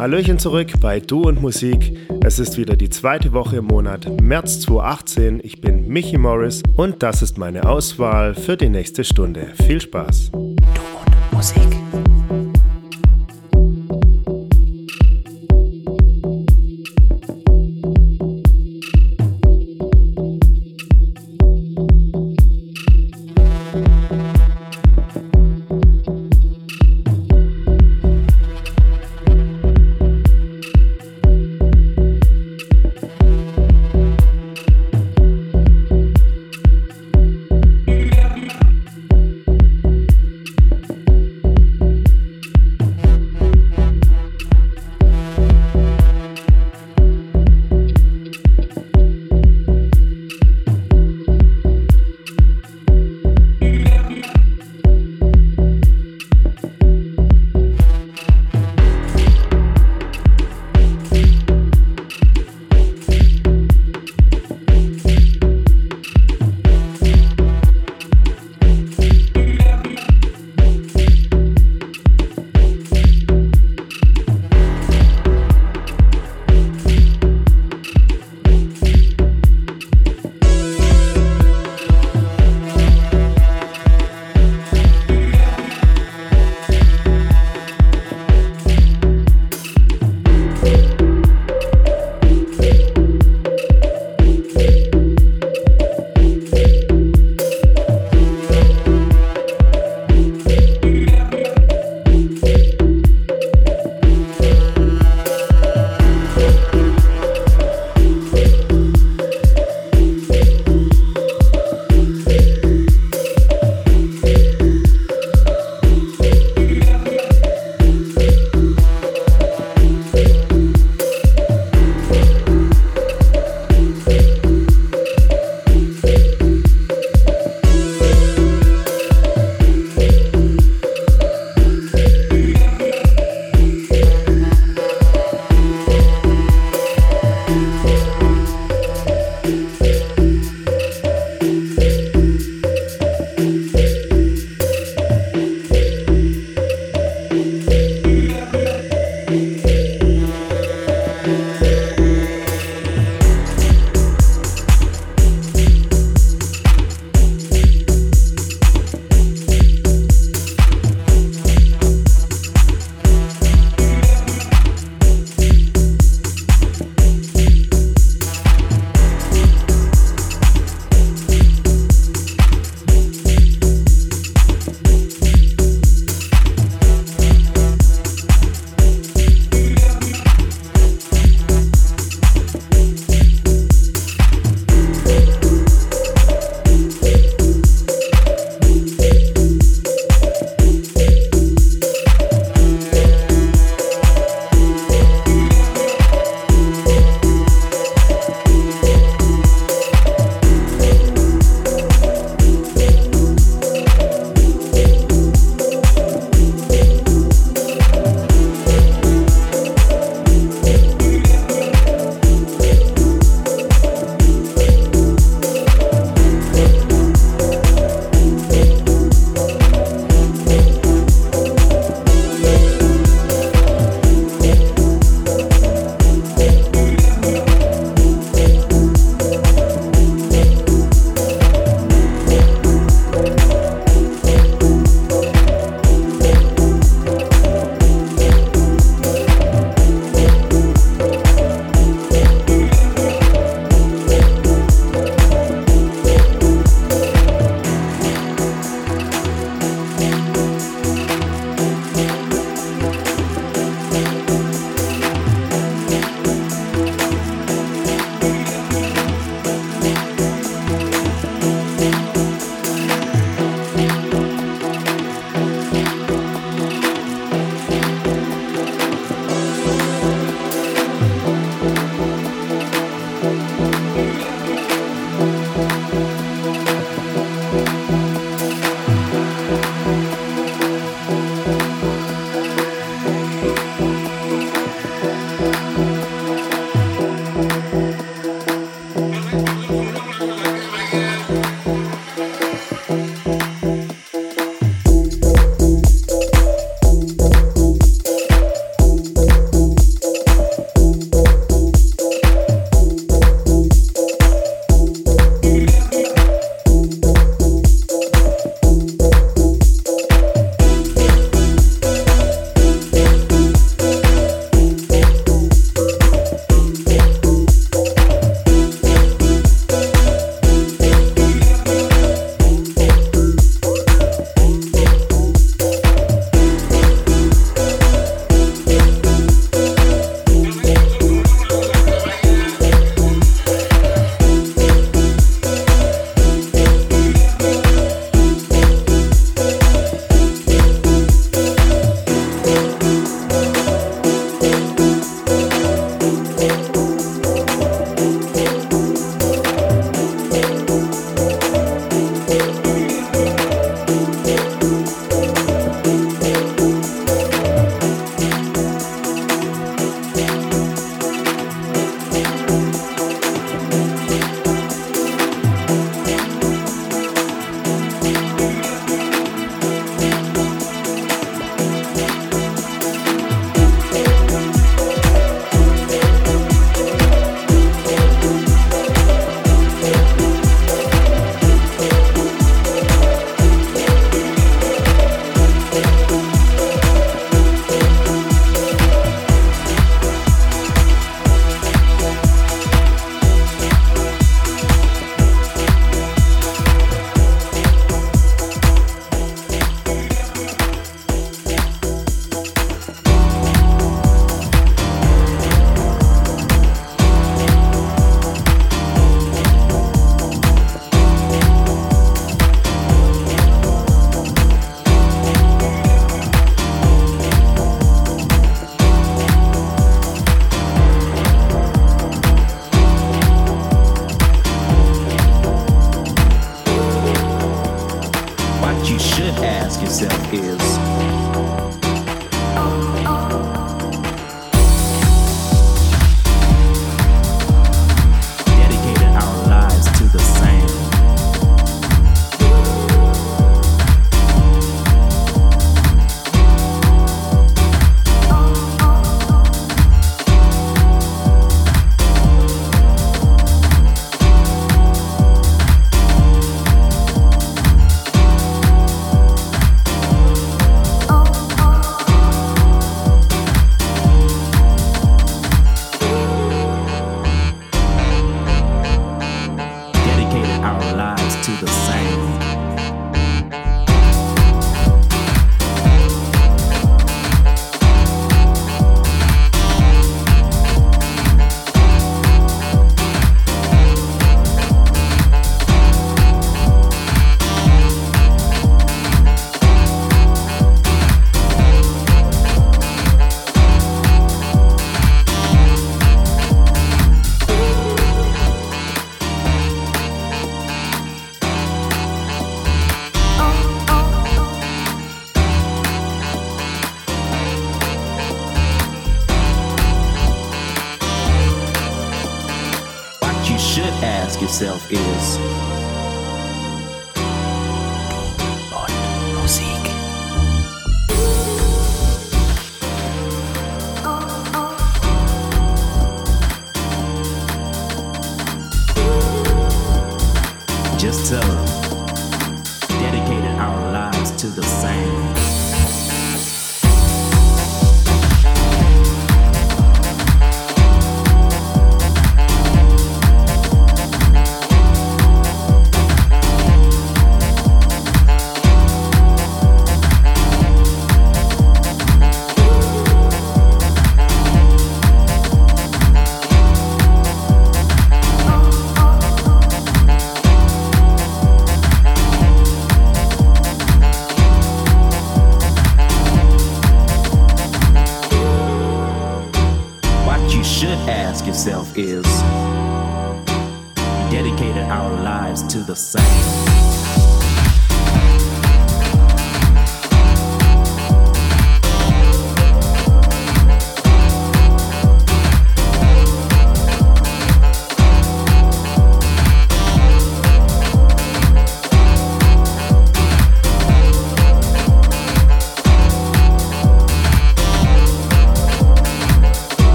Hallöchen zurück bei Du und Musik. Es ist wieder die zweite Woche im Monat März 2018. Ich bin Michi Morris und das ist meine Auswahl für die nächste Stunde. Viel Spaß. Du und Musik.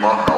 Mom.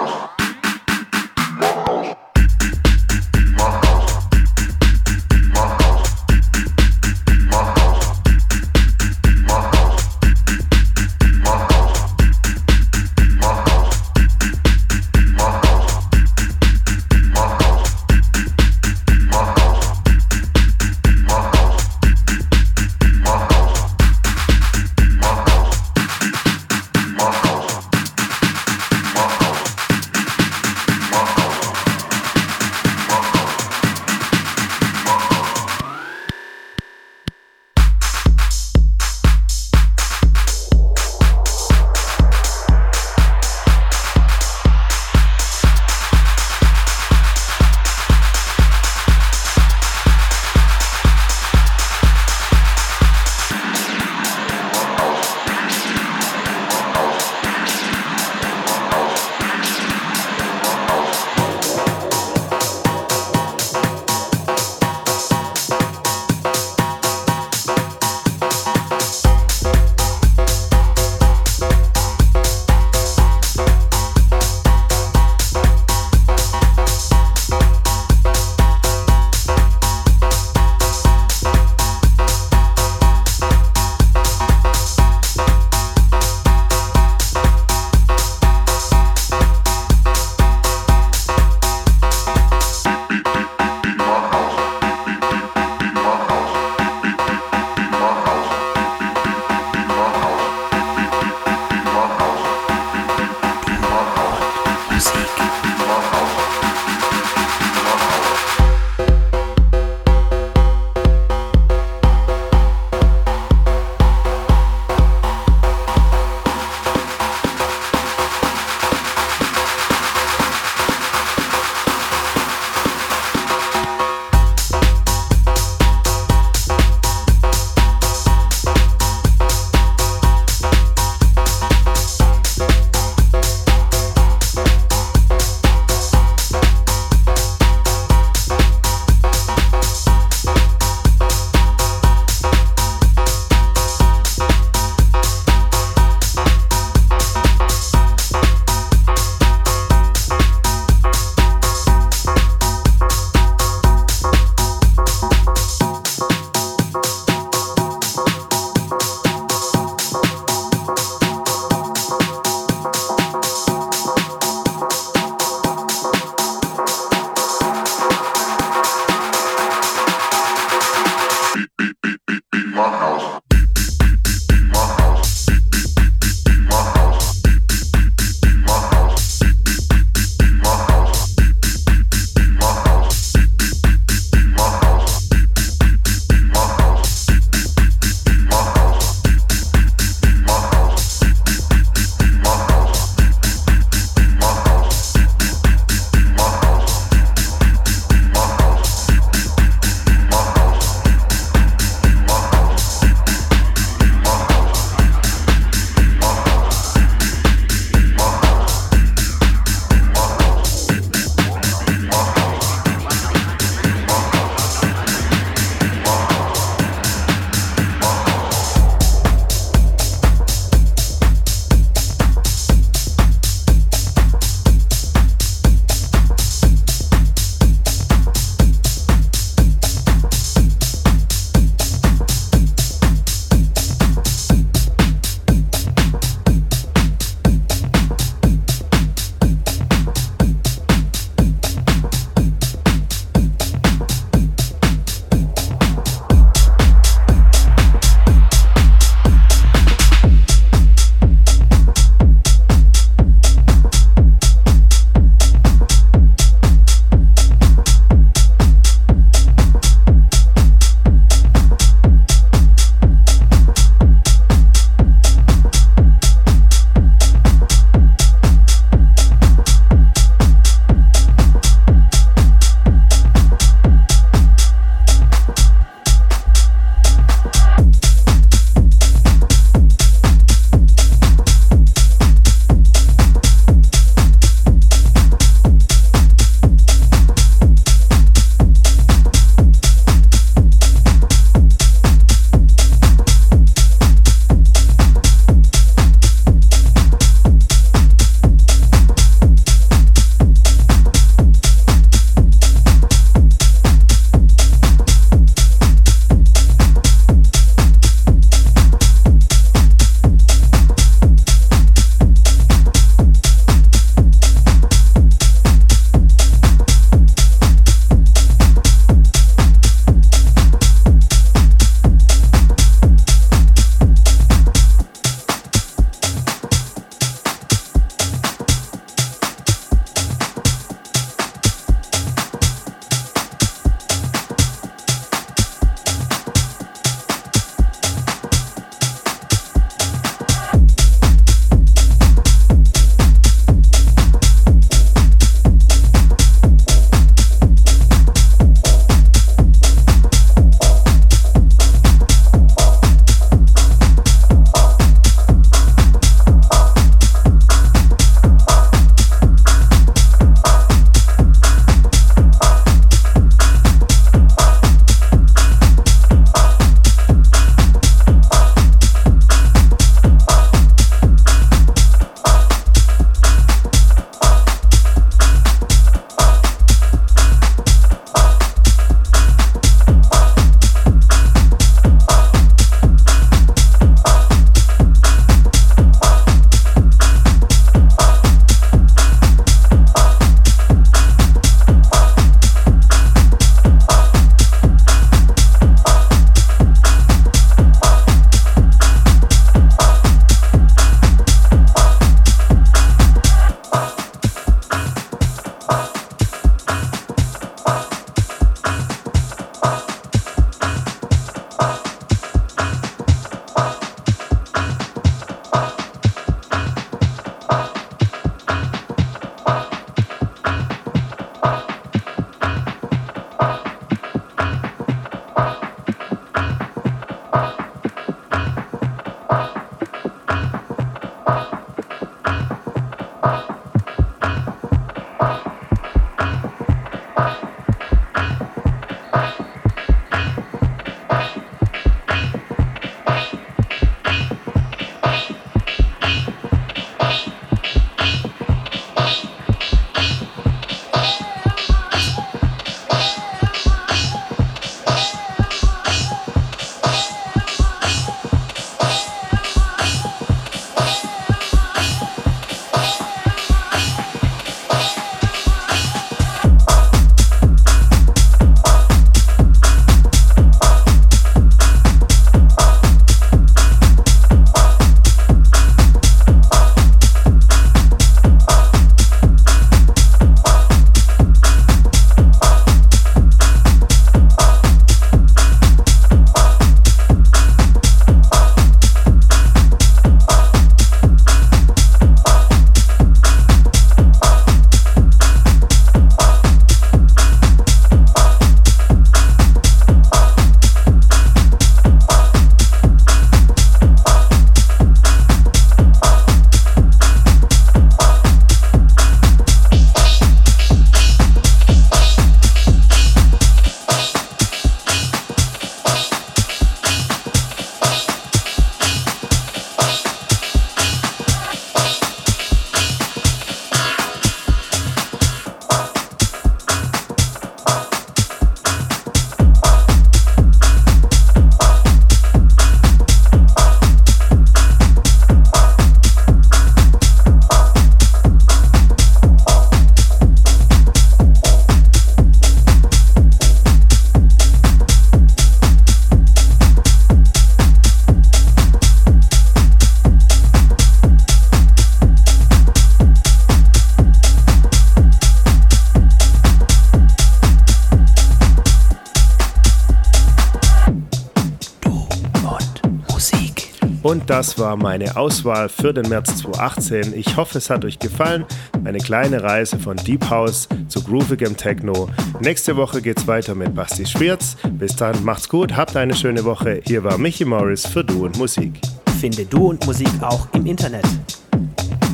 Und das war meine Auswahl für den März 2018. Ich hoffe, es hat euch gefallen. Eine kleine Reise von Deep House zu groovigem Techno. Nächste Woche geht's weiter mit Basti Schwierz. Bis dann, macht's gut, habt eine schöne Woche. Hier war Michi Morris für Du und Musik. Finde Du und Musik auch im Internet.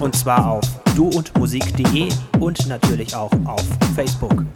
Und zwar auf duundmusik.de und natürlich auch auf Facebook.